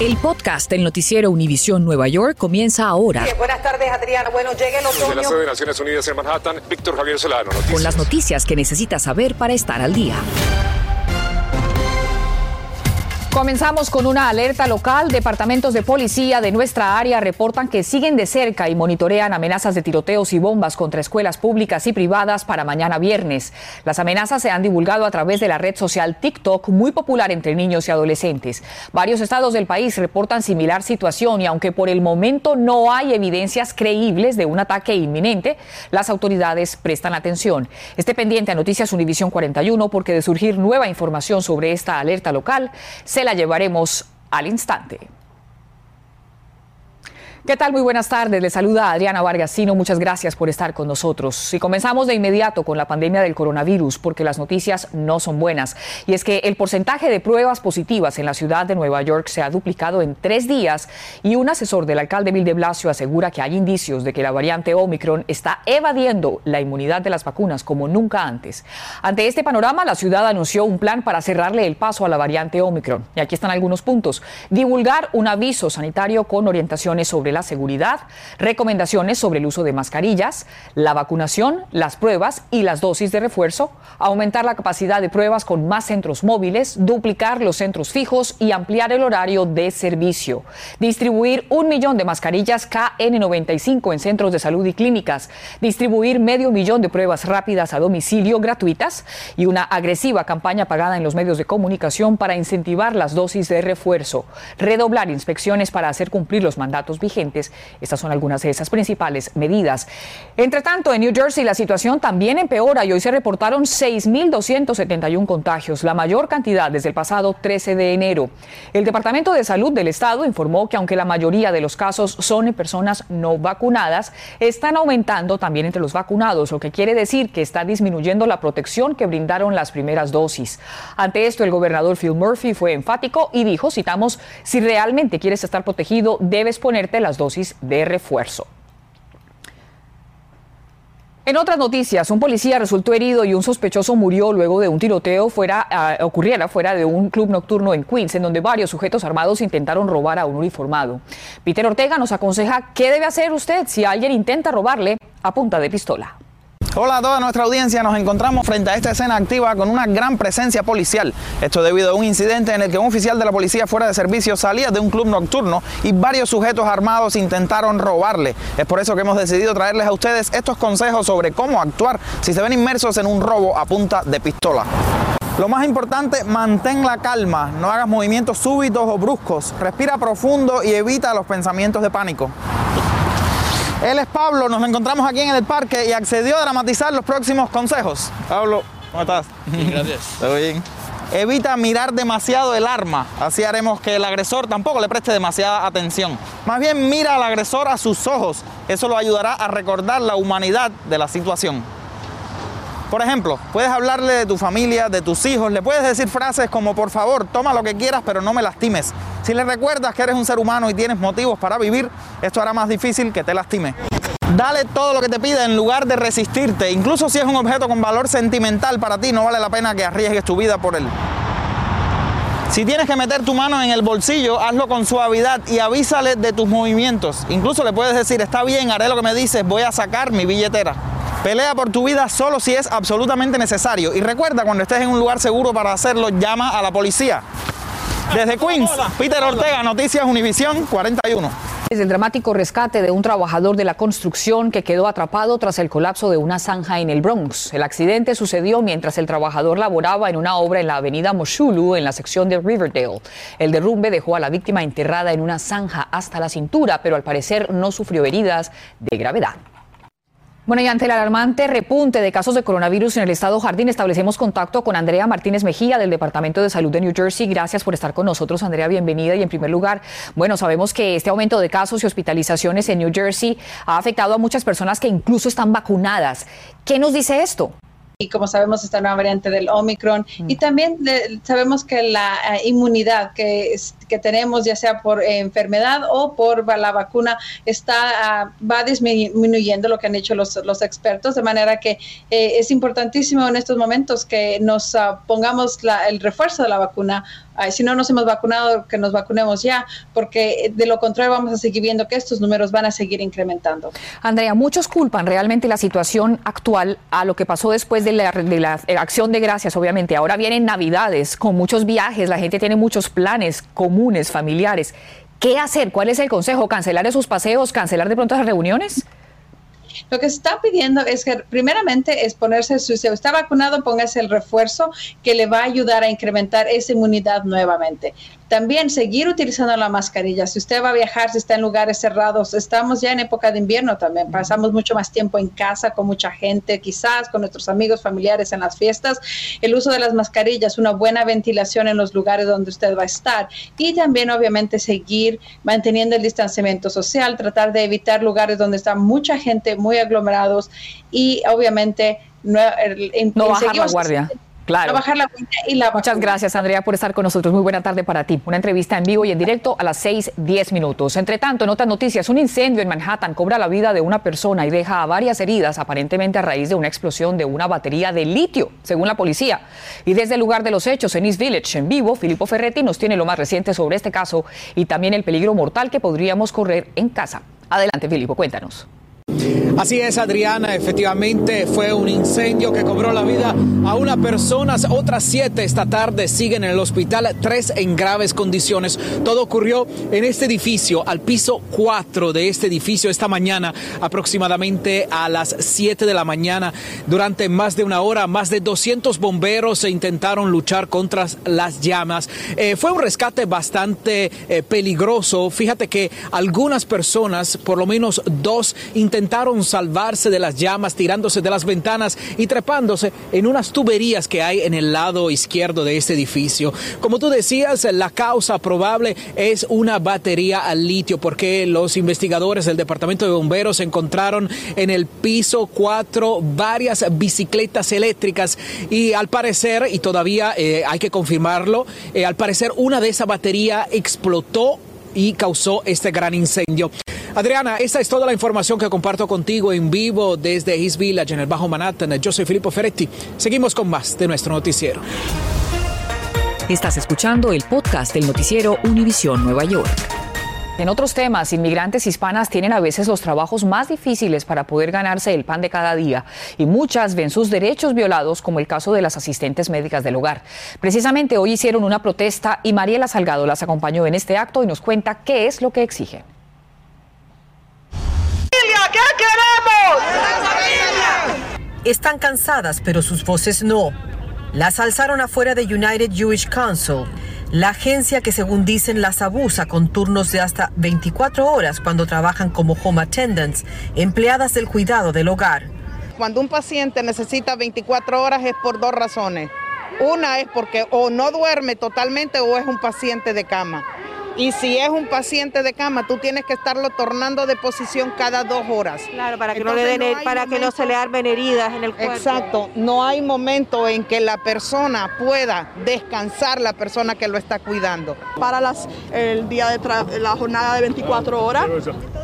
El podcast del noticiero Univisión Nueva York comienza ahora. buenas tardes, Adriana. Bueno, llegue el otoño. Desde la sede de Naciones Unidas en Manhattan, Víctor Javier Solano. Noticias. Con las noticias que necesitas saber para estar al día. Comenzamos con una alerta local. Departamentos de policía de nuestra área reportan que siguen de cerca y monitorean amenazas de tiroteos y bombas contra escuelas públicas y privadas para mañana viernes. Las amenazas se han divulgado a través de la red social TikTok, muy popular entre niños y adolescentes. Varios estados del país reportan similar situación y aunque por el momento no hay evidencias creíbles de un ataque inminente, las autoridades prestan atención. Esté pendiente a Noticias Univisión 41 porque de surgir nueva información sobre esta alerta local, se la llevaremos al instante. ¿Qué tal? Muy buenas tardes. Le saluda Adriana Vargasino. Muchas gracias por estar con nosotros. Y comenzamos de inmediato con la pandemia del coronavirus, porque las noticias no son buenas. Y es que el porcentaje de pruebas positivas en la ciudad de Nueva York se ha duplicado en tres días y un asesor del alcalde Bill de Blasio asegura que hay indicios de que la variante Omicron está evadiendo la inmunidad de las vacunas como nunca antes. Ante este panorama, la ciudad anunció un plan para cerrarle el paso a la variante Omicron. Y aquí están algunos puntos. Divulgar un aviso sanitario con orientaciones sobre la seguridad, recomendaciones sobre el uso de mascarillas, la vacunación, las pruebas y las dosis de refuerzo, aumentar la capacidad de pruebas con más centros móviles, duplicar los centros fijos y ampliar el horario de servicio, distribuir un millón de mascarillas KN95 en centros de salud y clínicas, distribuir medio millón de pruebas rápidas a domicilio gratuitas y una agresiva campaña pagada en los medios de comunicación para incentivar las dosis de refuerzo, redoblar inspecciones para hacer cumplir los mandatos vigentes estas son algunas de esas principales medidas. Entre tanto, en New Jersey la situación también empeora y hoy se reportaron 6.271 contagios, la mayor cantidad desde el pasado 13 de enero. El Departamento de Salud del Estado informó que aunque la mayoría de los casos son en personas no vacunadas, están aumentando también entre los vacunados, lo que quiere decir que está disminuyendo la protección que brindaron las primeras dosis. Ante esto, el gobernador Phil Murphy fue enfático y dijo, citamos, si realmente quieres estar protegido, debes ponerte las dosis de refuerzo. En otras noticias, un policía resultó herido y un sospechoso murió luego de un tiroteo fuera, uh, ocurriera fuera de un club nocturno en Queens, en donde varios sujetos armados intentaron robar a un uniformado. Peter Ortega nos aconseja qué debe hacer usted si alguien intenta robarle a punta de pistola. Hola a toda nuestra audiencia, nos encontramos frente a esta escena activa con una gran presencia policial. Esto debido a un incidente en el que un oficial de la policía fuera de servicio salía de un club nocturno y varios sujetos armados intentaron robarle. Es por eso que hemos decidido traerles a ustedes estos consejos sobre cómo actuar si se ven inmersos en un robo a punta de pistola. Lo más importante, mantén la calma, no hagas movimientos súbitos o bruscos, respira profundo y evita los pensamientos de pánico. Él es Pablo, nos encontramos aquí en el parque y accedió a dramatizar los próximos consejos. Pablo, ¿cómo estás? Bien, gracias. ¿Todo bien? Evita mirar demasiado el arma, así haremos que el agresor tampoco le preste demasiada atención. Más bien mira al agresor a sus ojos, eso lo ayudará a recordar la humanidad de la situación. Por ejemplo, puedes hablarle de tu familia, de tus hijos, le puedes decir frases como por favor, toma lo que quieras pero no me lastimes. Si le recuerdas que eres un ser humano y tienes motivos para vivir, esto hará más difícil que te lastime. Dale todo lo que te pide en lugar de resistirte. Incluso si es un objeto con valor sentimental para ti, no vale la pena que arriesgues tu vida por él. Si tienes que meter tu mano en el bolsillo, hazlo con suavidad y avísale de tus movimientos. Incluso le puedes decir, está bien, haré lo que me dices, voy a sacar mi billetera. Pelea por tu vida solo si es absolutamente necesario. Y recuerda, cuando estés en un lugar seguro para hacerlo, llama a la policía. Desde Queens, Peter Ortega, Noticias Univisión 41. Es el dramático rescate de un trabajador de la construcción que quedó atrapado tras el colapso de una zanja en el Bronx. El accidente sucedió mientras el trabajador laboraba en una obra en la avenida Moshulu, en la sección de Riverdale. El derrumbe dejó a la víctima enterrada en una zanja hasta la cintura, pero al parecer no sufrió heridas de gravedad. Bueno, y ante el alarmante repunte de casos de coronavirus en el estado Jardín, establecemos contacto con Andrea Martínez Mejía del Departamento de Salud de New Jersey. Gracias por estar con nosotros, Andrea, bienvenida. Y en primer lugar, bueno, sabemos que este aumento de casos y hospitalizaciones en New Jersey ha afectado a muchas personas que incluso están vacunadas. ¿Qué nos dice esto? Y como sabemos esta nueva variante del Omicron. Y también de, sabemos que la uh, inmunidad que, que tenemos ya sea por eh, enfermedad o por la vacuna está uh, va disminuyendo lo que han hecho los, los expertos de manera que eh, es importantísimo en estos momentos que nos uh, pongamos la, el refuerzo de la vacuna si no nos hemos vacunado, que nos vacunemos ya, porque de lo contrario vamos a seguir viendo que estos números van a seguir incrementando. Andrea, muchos culpan realmente la situación actual a lo que pasó después de la, de la acción de gracias, obviamente. Ahora vienen navidades con muchos viajes, la gente tiene muchos planes comunes, familiares. ¿Qué hacer? ¿Cuál es el consejo? ¿Cancelar esos paseos? ¿Cancelar de pronto esas reuniones? Lo que se está pidiendo es que primeramente es ponerse, si usted está vacunado, póngase el refuerzo que le va a ayudar a incrementar esa inmunidad nuevamente. También seguir utilizando la mascarilla. Si usted va a viajar, si está en lugares cerrados, estamos ya en época de invierno también. Pasamos mucho más tiempo en casa con mucha gente, quizás con nuestros amigos, familiares en las fiestas. El uso de las mascarillas, una buena ventilación en los lugares donde usted va a estar. Y también, obviamente, seguir manteniendo el distanciamiento social, tratar de evitar lugares donde está mucha gente, muy aglomerados y, obviamente, no, no bajar la guardia. Claro. y la Muchas gracias, Andrea, por estar con nosotros. Muy buena tarde para ti. Una entrevista en vivo y en directo a las 6:10 minutos. Entre tanto, en otras noticias, un incendio en Manhattan cobra la vida de una persona y deja varias heridas, aparentemente a raíz de una explosión de una batería de litio, según la policía. Y desde el lugar de los hechos, en East Village, en vivo, Filippo Ferretti nos tiene lo más reciente sobre este caso y también el peligro mortal que podríamos correr en casa. Adelante, Filippo, cuéntanos. Así es, Adriana, efectivamente fue un incendio que cobró la vida a una persona, otras siete esta tarde siguen en el hospital, tres en graves condiciones. Todo ocurrió en este edificio, al piso 4 de este edificio esta mañana, aproximadamente a las 7 de la mañana. Durante más de una hora, más de 200 bomberos se intentaron luchar contra las llamas. Eh, fue un rescate bastante eh, peligroso. Fíjate que algunas personas, por lo menos dos, intentaron salvarse de las llamas tirándose de las ventanas y trepándose en unas tuberías que hay en el lado izquierdo de este edificio. Como tú decías, la causa probable es una batería al litio porque los investigadores del Departamento de Bomberos encontraron en el piso 4 varias bicicletas eléctricas y al parecer, y todavía eh, hay que confirmarlo, eh, al parecer una de esa batería explotó y causó este gran incendio. Adriana, esta es toda la información que comparto contigo en vivo desde East Village, en el Bajo Manhattan. Yo soy Filippo Ferretti. Seguimos con más de nuestro noticiero. Estás escuchando el podcast del noticiero Univisión Nueva York. En otros temas, inmigrantes hispanas tienen a veces los trabajos más difíciles para poder ganarse el pan de cada día y muchas ven sus derechos violados, como el caso de las asistentes médicas del hogar. Precisamente hoy hicieron una protesta y Mariela Salgado las acompañó en este acto y nos cuenta qué es lo que exigen. ¿Qué queremos? Están cansadas, pero sus voces no. Las alzaron afuera de United Jewish Council, la agencia que según dicen las abusa con turnos de hasta 24 horas cuando trabajan como home attendants, empleadas del cuidado del hogar. Cuando un paciente necesita 24 horas es por dos razones. Una es porque o no duerme totalmente o es un paciente de cama. Y si es un paciente de cama, tú tienes que estarlo tornando de posición cada dos horas. Claro, para que, no, le para que no se le armen heridas en el cuerpo. Exacto, no hay momento en que la persona pueda descansar, la persona que lo está cuidando. Para las, el día de la jornada de 24 horas.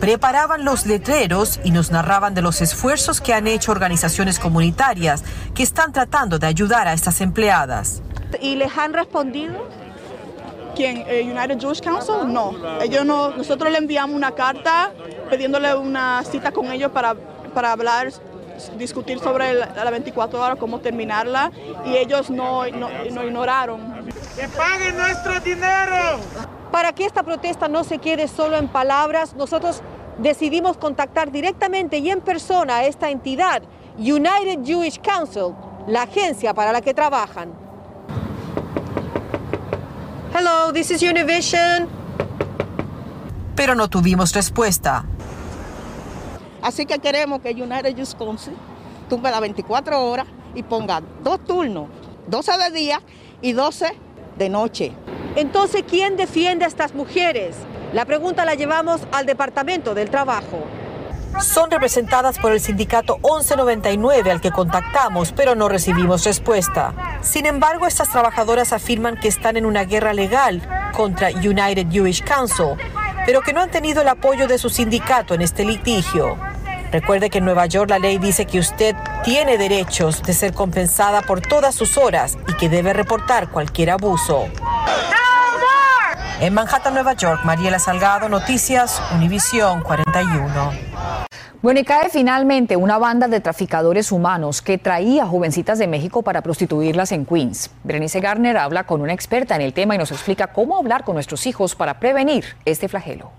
Preparaban los letreros y nos narraban de los esfuerzos que han hecho organizaciones comunitarias que están tratando de ayudar a estas empleadas. ¿Y les han respondido? ¿Quién? Eh, United Jewish Council? No. Ellos no. Nosotros le enviamos una carta pidiéndole una cita con ellos para, para hablar, discutir sobre la, 24 horas, cómo terminarla, y ellos no, no, no ignoraron. ¡Que paguen nuestro dinero! Para que esta protesta no se quede solo en palabras, nosotros decidimos contactar directamente y en persona a esta entidad, United Jewish Council, la agencia para la que trabajan. Hello, this is Univision. Pero no tuvimos respuesta. Así que queremos que United Council tumbe las 24 horas y ponga dos turnos, 12 de día y 12 de noche. Entonces, ¿quién defiende a estas mujeres? La pregunta la llevamos al Departamento del Trabajo. Son representadas por el sindicato 1199 al que contactamos, pero no recibimos respuesta. Sin embargo, estas trabajadoras afirman que están en una guerra legal contra United Jewish Council, pero que no han tenido el apoyo de su sindicato en este litigio. Recuerde que en Nueva York la ley dice que usted tiene derechos de ser compensada por todas sus horas y que debe reportar cualquier abuso. En Manhattan, Nueva York, Mariela Salgado, Noticias, Univisión 41. Bueno, y cae finalmente una banda de traficadores humanos que traía jovencitas de México para prostituirlas en Queens. Berenice Garner habla con una experta en el tema y nos explica cómo hablar con nuestros hijos para prevenir este flagelo.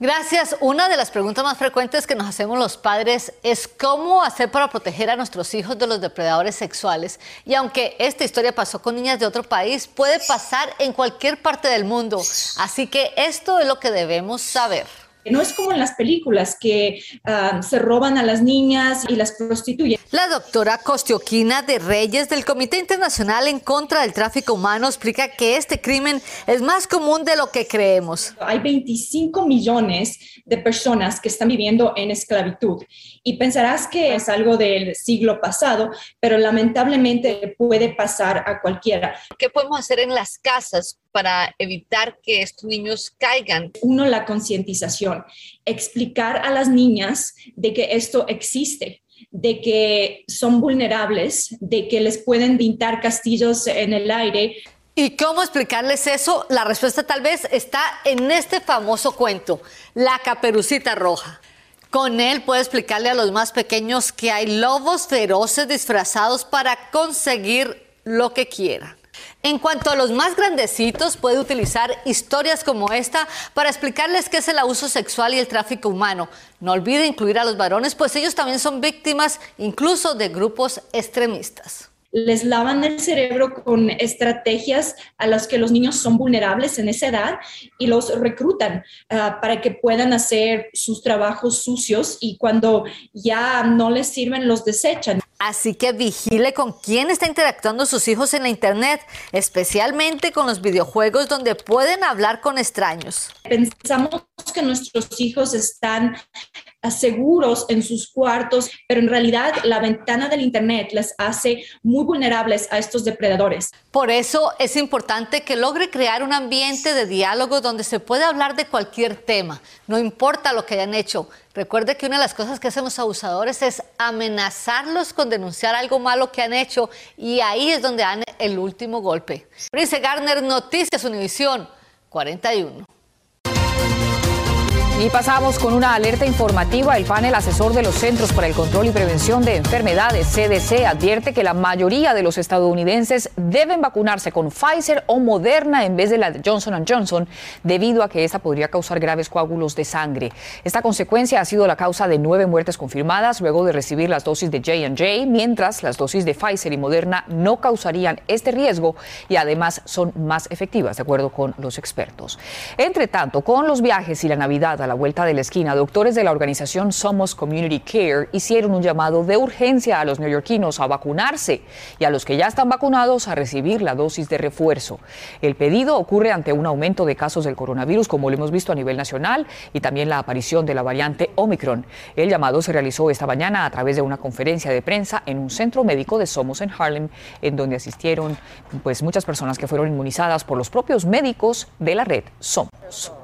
Gracias. Una de las preguntas más frecuentes que nos hacemos los padres es cómo hacer para proteger a nuestros hijos de los depredadores sexuales. Y aunque esta historia pasó con niñas de otro país, puede pasar en cualquier parte del mundo. Así que esto es lo que debemos saber. No es como en las películas que uh, se roban a las niñas y las prostituyen. La doctora Costioquina de Reyes del Comité Internacional en contra del Tráfico Humano explica que este crimen es más común de lo que creemos. Hay 25 millones de personas que están viviendo en esclavitud y pensarás que es algo del siglo pasado, pero lamentablemente puede pasar a cualquiera. ¿Qué podemos hacer en las casas para evitar que estos niños caigan? Uno, la concientización, explicar a las niñas de que esto existe de que son vulnerables, de que les pueden pintar castillos en el aire. ¿Y cómo explicarles eso? La respuesta tal vez está en este famoso cuento, La Caperucita Roja. Con él puede explicarle a los más pequeños que hay lobos feroces disfrazados para conseguir lo que quieran. En cuanto a los más grandecitos, puede utilizar historias como esta para explicarles qué es el abuso sexual y el tráfico humano. No olvide incluir a los varones, pues ellos también son víctimas incluso de grupos extremistas les lavan el cerebro con estrategias a las que los niños son vulnerables en esa edad y los reclutan uh, para que puedan hacer sus trabajos sucios y cuando ya no les sirven los desechan. Así que vigile con quién está interactuando sus hijos en la Internet, especialmente con los videojuegos donde pueden hablar con extraños. Pensamos que nuestros hijos están seguros en sus cuartos, pero en realidad la ventana del Internet les hace muy vulnerables a estos depredadores. Por eso es importante que logre crear un ambiente de diálogo donde se pueda hablar de cualquier tema, no importa lo que hayan hecho. Recuerde que una de las cosas que hacen los abusadores es amenazarlos con denunciar algo malo que han hecho y ahí es donde dan el último golpe. Prince Garner, Noticias Univisión 41. Y pasamos con una alerta informativa. El panel asesor de los Centros para el Control y Prevención de Enfermedades, CDC, advierte que la mayoría de los estadounidenses deben vacunarse con Pfizer o Moderna en vez de la de Johnson Johnson, debido a que esta podría causar graves coágulos de sangre. Esta consecuencia ha sido la causa de nueve muertes confirmadas luego de recibir las dosis de J&J, mientras las dosis de Pfizer y Moderna no causarían este riesgo y además son más efectivas, de acuerdo con los expertos. Entre tanto, con los viajes y la Navidad a la vuelta de la esquina, doctores de la organización Somos Community Care hicieron un llamado de urgencia a los neoyorquinos a vacunarse y a los que ya están vacunados a recibir la dosis de refuerzo. El pedido ocurre ante un aumento de casos del coronavirus, como lo hemos visto a nivel nacional, y también la aparición de la variante Omicron. El llamado se realizó esta mañana a través de una conferencia de prensa en un centro médico de Somos en Harlem, en donde asistieron pues muchas personas que fueron inmunizadas por los propios médicos de la red Somos.